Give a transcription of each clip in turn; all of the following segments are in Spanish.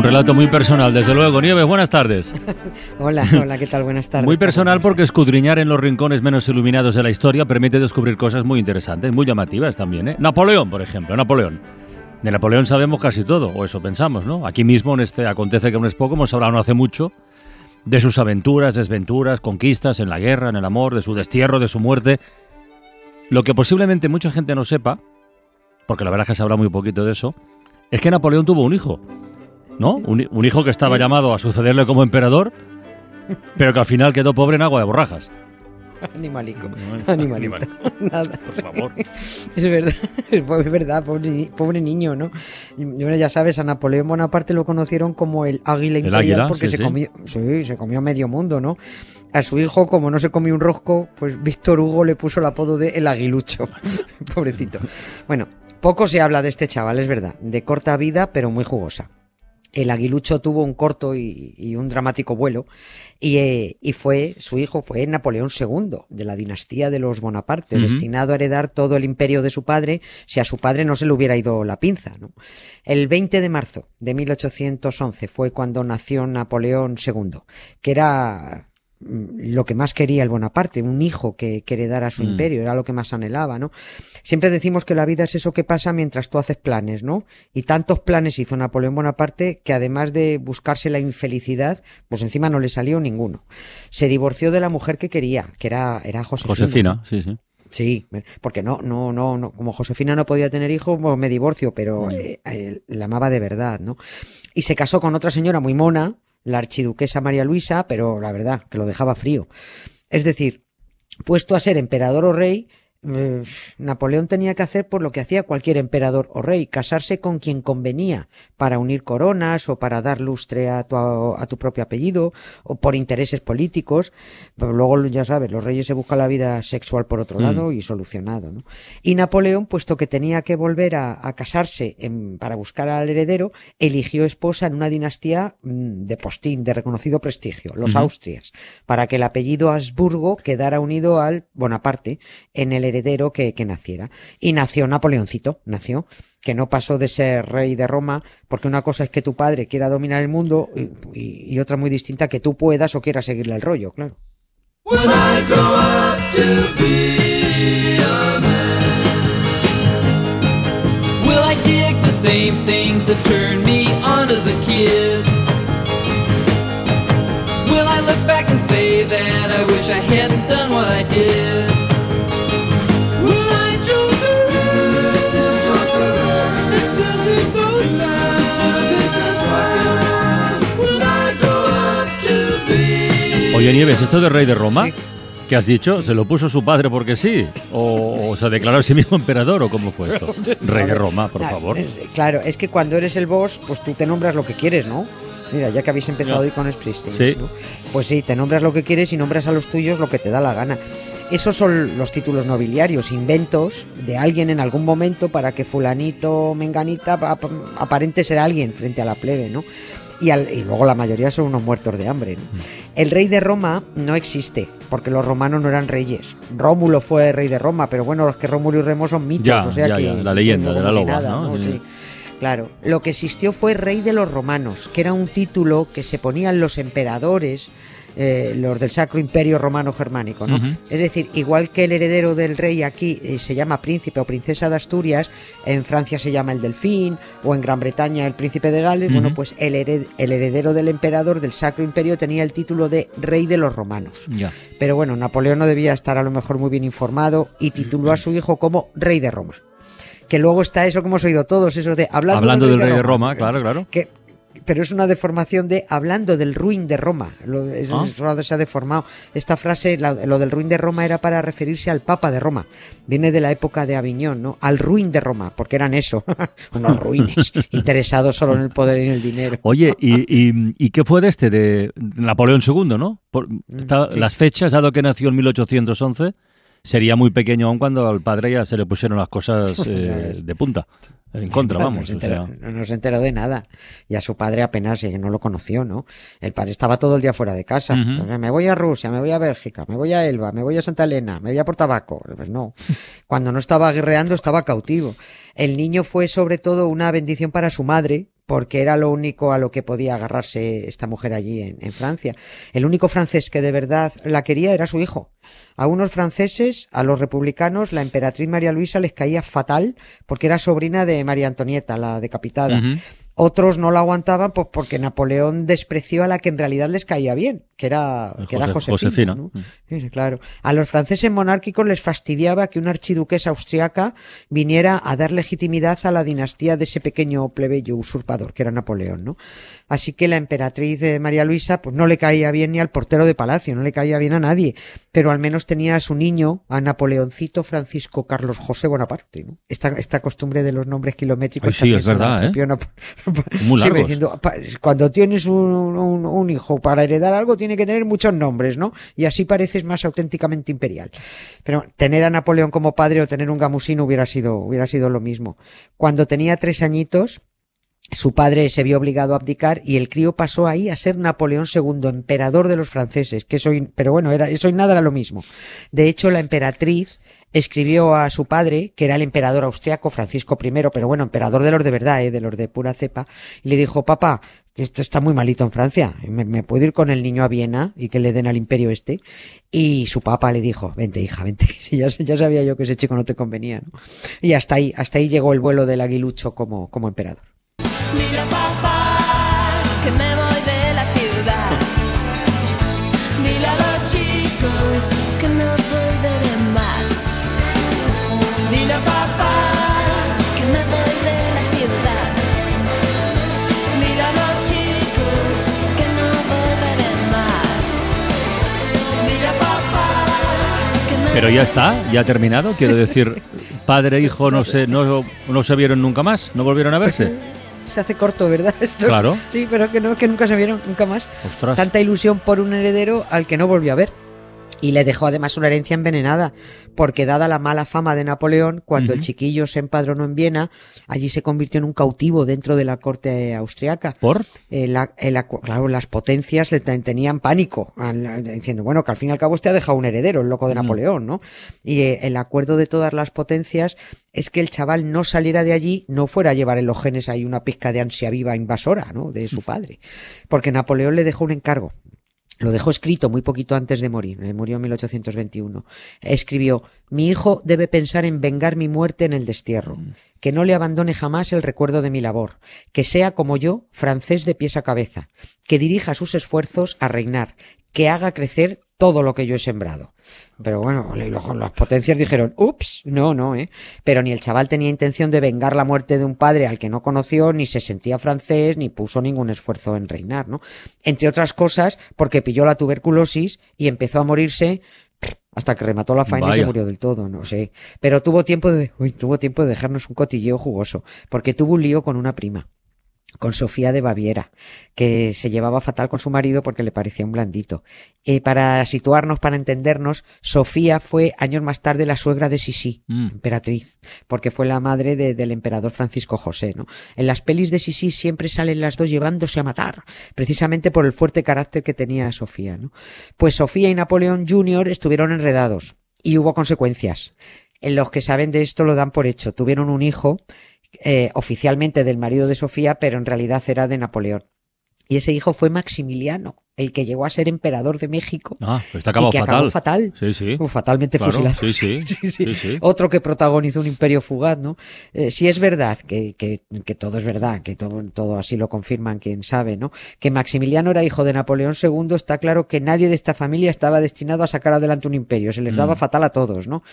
Un relato muy personal, desde luego. Nieves, buenas tardes. Hola, hola, ¿qué tal? Buenas tardes. Muy personal porque escudriñar en los rincones menos iluminados de la historia permite descubrir cosas muy interesantes, muy llamativas también. ¿eh? Napoleón, por ejemplo, Napoleón. De Napoleón sabemos casi todo, o eso pensamos, ¿no? Aquí mismo, en este Acontece que no es poco, hemos hablado no hace mucho de sus aventuras, desventuras, conquistas en la guerra, en el amor, de su destierro, de su muerte. Lo que posiblemente mucha gente no sepa, porque la verdad es que se habla muy poquito de eso, es que Napoleón tuvo un hijo. ¿No? Un, hijo que estaba llamado a sucederle como emperador, pero que al final quedó pobre en agua de borrajas. Animalico, animalito. Nada. Por favor. Es verdad, es verdad, pobre, niño, ¿no? ya sabes, a Napoleón Bonaparte lo conocieron como el águila imperial porque se comió, sí, se comió medio mundo, ¿no? A su hijo, como no se comió un rosco, pues Víctor Hugo le puso el apodo de el aguilucho. Pobrecito. Bueno, poco se habla de este chaval, es verdad. De corta vida, pero muy jugosa el aguilucho tuvo un corto y, un dramático vuelo eh, y, fue su hijo fue Napoleón II de la dinastía de los Bonaparte destinado a heredar todo el imperio de su padre si a su padre no se le hubiera ido la pinza el 20 de marzo de 1811 fue cuando nació Napoleón II que era lo que más quería el Bonaparte, un hijo que, que heredara su mm. imperio, era lo que más anhelaba, ¿no? Siempre decimos que la vida es eso que pasa mientras tú haces planes, ¿no? Y tantos planes hizo Napoleón Bonaparte que además de buscarse la infelicidad, pues encima no le salió ninguno. Se divorció de la mujer que quería, que era, era Josefina. Josefina, sí, sí. Sí, porque no, no, no, no, como Josefina no podía tener hijos, pues me divorcio, pero eh, eh, la amaba de verdad, ¿no? Y se casó con otra señora muy mona, la archiduquesa María Luisa, pero la verdad, que lo dejaba frío. Es decir, puesto a ser emperador o rey, eh, Napoleón tenía que hacer por lo que hacía cualquier emperador o rey, casarse con quien convenía, para unir coronas o para dar lustre a tu, a tu propio apellido o por intereses políticos. Pero luego, ya sabes, los reyes se buscan la vida sexual por otro mm. lado y solucionado. ¿no? Y Napoleón, puesto que tenía que volver a, casarse para buscar al heredero, eligió esposa en una dinastía mm, de postín, de reconocido prestigio, los Austrias, para que el apellido Habsburgo quedara unido al Bonaparte en el heredero que, naciera. Y nació Napoleoncito, nació, que no pasó de ser rey de Roma, porque una cosa es que tu padre quiera dominar el mundo y, otra muy distinta que tú puedas o quieras seguirle el rollo, claro. Oye, Nieves, esto de rey de Roma, ¿qué has dicho? ¿Se lo puso su padre porque sí? ¿O, se declaró a sí mismo emperador? ¿O cómo fue esto? Rey de Roma, por favor. claro, es que cuando eres el boss, pues tú te nombras lo que quieres, ¿no? Mira, ya que habéis empezado hoy con Springsteen, sí. pues sí, te nombras lo que quieres y nombras a los tuyos lo que te da la gana. Esos son los títulos nobiliarios, inventos de alguien en algún momento para que fulanito, menganita, aparente ser alguien frente a la plebe, ¿no? Y, luego la mayoría son unos muertos de hambre. El rey de Roma no existe, porque los romanos no eran reyes. Rómulo fue rey de Roma, pero bueno, los que Rómulo y Remo son mitos, o sea que... la leyenda de la loba, ¿no? Claro, lo que existió fue rey de los romanos, que era un título que se ponían los emperadores eh, los del Sacro Imperio Romano Germánico, ¿no? Es decir, igual que el heredero del rey aquí eh, se llama príncipe o princesa de Asturias, en Francia se llama el delfín, o en Gran Bretaña el príncipe de Gales, bueno, pues el, el, heredero del emperador del Sacro Imperio tenía el título de rey de los romanos. Pero bueno, Napoleón no debía estar a lo mejor muy bien informado y tituló a su hijo como rey de Roma que luego está eso que hemos oído todos, eso de hablando, del rey de Roma, claro, claro. Que pero es una deformación de hablando del ruin de Roma. Lo, ah. se ha deformado. Esta frase, lo del ruin de Roma era para referirse al Papa de Roma. Viene de la época de Aviñón, ¿no? Al ruin de Roma, porque eran eso, unos ruines, interesados solo en el poder y en el dinero. Oye, ¿y, qué fue de este, de Napoleón II, no? Mm, las fechas, dado que nació en 1811 sería muy pequeño aún cuando al padre ya se le pusieron las cosas eh, de punta. En contra, vamos. No se, enteró, de nada. Y a su padre apenas eh, no lo conoció, ¿no? El padre estaba todo el día fuera de casa. me voy a Rusia, me voy a Bélgica, me voy a Elba, me voy a Santa Elena, me voy a Portabaco. Pues no. Cuando no estaba guerreando, estaba cautivo. El niño fue sobre todo una bendición para su madre, porque era lo único a lo que podía agarrarse esta mujer allí en, Francia. El único francés que de verdad la quería era su hijo. A unos franceses, a los republicanos, la emperatriz María Luisa les caía fatal porque era sobrina de María Antonieta, la decapitada. Otros no la aguantaban pues porque Napoleón despreció a la que en realidad les caía bien, que era, que era Josefina. Mm. claro. A los franceses monárquicos les fastidiaba que una archiduquesa austriaca viniera a dar legitimidad a la dinastía de ese pequeño plebeyo usurpador que era Napoleón, ¿no? Así que la emperatriz de María Luisa pues no le caía bien ni al portero de palacio, no le caía bien a nadie, pero al menos tenía a su niño, a Napoleoncito Francisco Carlos José Bonaparte, ¿no? Esta, esta costumbre de los nombres kilométricos. sí, es verdad, ¿eh? Muy Diciendo, cuando tienes un, hijo para heredar algo tiene que tener muchos nombres, ¿no? Y así pareces más auténticamente imperial. Pero tener a Napoleón como padre o tener un gamusino hubiera sido, hubiera sido lo mismo. Cuando tenía tres añitos, su padre se vio obligado a abdicar y el crío pasó ahí a ser Napoleón II, emperador de los franceses, que soy, pero bueno, era, eso y nada era lo mismo. De hecho, la emperatriz escribió a su padre, que era el emperador austriaco Francisco I, pero bueno, emperador de los de verdad, ¿eh? de los de pura cepa, y le dijo, papá, esto está muy malito en Francia, ¿Me, puedo ir con el niño a Viena y que le den al imperio este. Y su papá le dijo, vente hija, vente, ya, ya sabía yo que ese chico no te convenía. ¿no? Y hasta ahí, hasta ahí llegó el vuelo del aguilucho como, como emperador. Dile papá que me voy de la ciudad. Dile a los chicos que no volveré más. Dile papá Pero ya está, ya ha terminado, quiero decir, padre e hijo no se, no, no se vieron nunca más, no volvieron a verse se hace corto, ¿verdad? claro. Sí, pero que no, que nunca se vieron, nunca más. Tanta ilusión por un heredero al que no volvió a ver y le dejó además una herencia envenenada, porque dada la mala fama de Napoleón, cuando el chiquillo se empadronó en Viena, allí se convirtió en un cautivo dentro de la corte austriaca. ¿Por? Eh, claro, las potencias le tenían pánico, diciendo, bueno, que al fin y al cabo usted ha dejado un heredero, el loco de Napoleón, ¿no? Y eh, el acuerdo de todas las potencias es que el chaval no saliera de allí, no fuera a llevar en los genes ahí una pizca de ansia viva invasora, ¿no? De su padre. Porque Napoleón le dejó un encargo lo dejó escrito muy poquito antes de morir, eh, murió en 1821. Escribió, mi hijo debe pensar en vengar mi muerte en el destierro, mm. que no le abandone jamás el recuerdo de mi labor, que sea como yo, francés de pies a cabeza, que dirija sus esfuerzos a reinar, que haga crecer todo lo que yo he sembrado. Pero bueno, las potencias dijeron, ups, no, no, ¿eh? Pero ni el chaval tenía intención de vengar la muerte de un padre al que no conoció, ni se sentía francés, ni puso ningún esfuerzo en reinar, ¿no? Entre otras cosas, porque pilló la tuberculosis y empezó a morirse hasta que remató la faena y se murió del todo, no sé. Pero tuvo tiempo de, uy, tuvo tiempo de dejarnos un cotilleo jugoso, porque tuvo un lío con una prima con Sofía de Baviera, que se llevaba fatal con su marido porque le parecía un blandito. Eh, para situarnos, para entendernos, Sofía fue años más tarde la suegra de Sisi, mm. emperatriz, porque fue la madre del emperador Francisco José. ¿no? En las pelis de Sisi siempre salen las dos llevándose a matar, precisamente por el fuerte carácter que tenía Sofía. ¿no? Pues Sofía y Napoleón Jr. estuvieron enredados y hubo consecuencias. En los que saben de esto lo dan por hecho. Tuvieron un hijo eh, oficialmente del marido de Sofía, pero en realidad era de Napoleón. Y ese hijo fue Maximiliano, el que llegó a ser emperador de México. Ah, pues está acabado fatal. fatal. Sí, sí. fatalmente fusilado. Sí sí. sí, Otro que protagonizó un imperio fugaz, ¿no? Eh, si es verdad, que, que, que, todo es verdad, que todo, todo así lo confirman quien sabe, ¿no? Que Maximiliano era hijo de Napoleón II, está claro que nadie de esta familia estaba destinado a sacar adelante un imperio. Se les daba mm. fatal a todos, ¿no?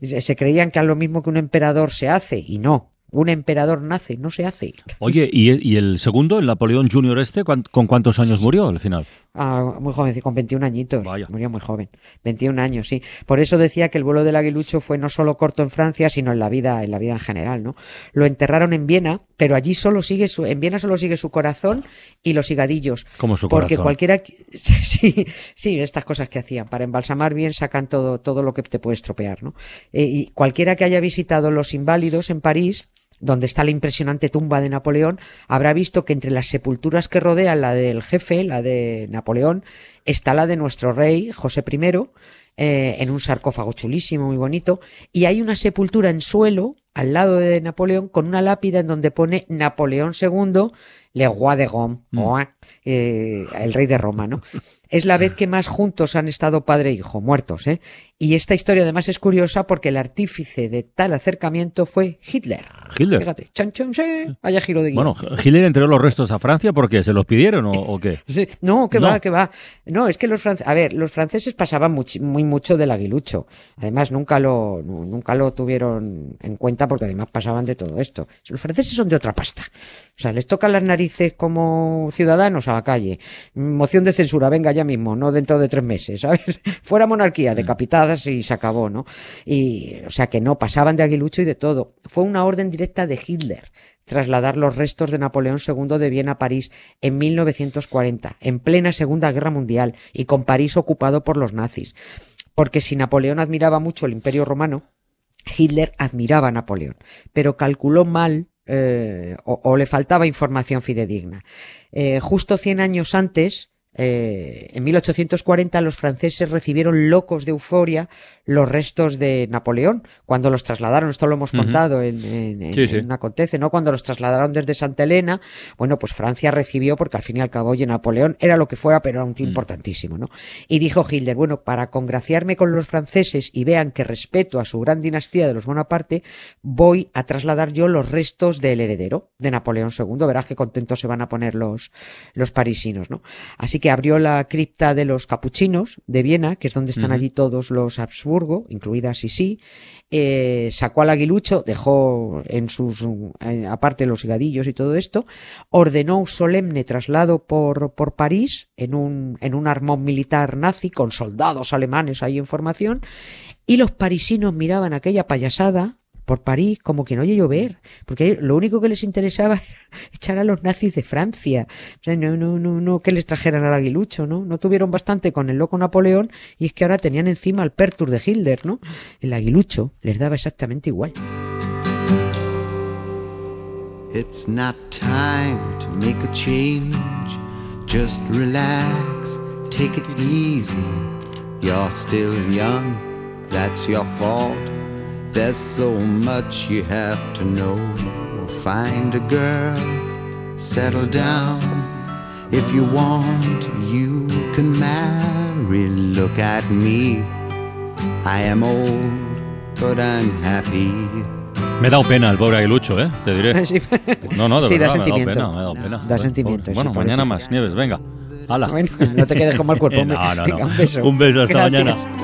Se creían que a lo mismo que un emperador se hace, y no un emperador nace, no se hace. Oye, ¿y, el segundo, el Napoleón Junior este, con cuántos años murió al final? Ah, muy joven, con 21 añitos. Murió muy joven. 21 años, sí. Por eso decía que el vuelo del aguilucho fue no solo corto en Francia, sino en la vida, en la vida en general, ¿no? Lo enterraron en Viena, pero allí solo sigue su, en Viena solo sigue su corazón y los higadillos. Como su Porque cualquiera, sí, sí, estas cosas que hacían. Para embalsamar bien sacan todo, todo lo que te puede estropear, ¿no? Eh, y cualquiera que haya visitado los inválidos en París, donde está la impresionante tumba de Napoleón, habrá visto que entre las sepulturas que rodean la del jefe, la de Napoleón, está la de nuestro rey, José I, eh, en un sarcófago chulísimo, muy bonito, y hay una sepultura en suelo al lado de Napoleón con una lápida en donde pone Napoleón II, Le Roi de Rome, mm. eh, el rey de Roma, ¿no? Es la vez que más juntos han estado padre e hijo, muertos, ¿eh? Y esta historia además es curiosa porque el artífice de tal acercamiento fue Hitler. Hitler. Fíjate, chan, chan, vaya giro de guion. Bueno, Hitler entregó los restos a Francia porque se los pidieron o, qué. no, que va, que va. No, es que los franceses, a ver, los franceses pasaban muy, mucho del aguilucho. Además, nunca lo, nunca lo tuvieron en cuenta porque además pasaban de todo esto. Los franceses son de otra pasta. O sea, les tocan las narices como ciudadanos a la calle. Moción de censura, venga ya mismo, no dentro de tres meses, ¿sabes? Fuera monarquía, decapitadas y se acabó, ¿no? Y, o sea, que no, pasaban de aguilucho y de todo. Fue una orden directa de Hitler trasladar los restos de Napoleón II de Viena a París en 1940, en plena Segunda Guerra Mundial y con París ocupado por los nazis. Porque si Napoleón admiraba mucho el Imperio Romano, Hitler admiraba a Napoleón, pero calculó mal eh, o, le faltaba información fidedigna. Eh, justo 100 años antes, eh, en 1840 los franceses recibieron locos de euforia los restos de Napoleón cuando los trasladaron, esto lo hemos contado en, en, Acontece, ¿no? Cuando los trasladaron desde Santa Elena, bueno, pues Francia recibió, porque al fin y al cabo, oye, Napoleón era lo que fuera, pero era un tío mm. importantísimo, ¿no? Y dijo Hitler, bueno, para congraciarme con los franceses y vean que respeto a su gran dinastía de los Bonaparte, voy a trasladar yo los restos del heredero de Napoleón II, verás qué contentos se van a poner los, los parisinos, ¿no? Así que abrió la cripta de los capuchinos de Viena, que es donde están allí todos los Habsburgo, incluida Sisi, eh, sacó al aguilucho, dejó en sus, aparte los higadillos y todo esto, ordenó un solemne traslado por, por París en un, en un armón militar nazi con soldados alemanes ahí en formación, y los parisinos miraban aquella payasada, por París como que no oye llover, porque lo único que les interesaba era echar a los nazis de Francia. no, no, no, no que les trajeran al aguilucho, ¿no? No tuvieron bastante con el loco Napoleón y es que ahora tenían encima el Pertur de Hitler, ¿no? El aguilucho les daba exactamente igual. It's not time to make a change. Just relax, take it easy. You're still young, that's your fault. There's so much you have to know. Find a girl, settle down. If you want, you can marry. Look at me. I am old, but I'm happy. Me he dado pena el pobre aguilucho, ¿eh? Te diré. No, no, de sí, verdad, da me he dado pena, me he dado pena. Da sentimiento. Bueno, sí, mañana más, Nieves, venga. Hala. Bueno, no te quedes con mal cuerpo. no, no, no. un beso. Un beso, hasta Gracias. mañana.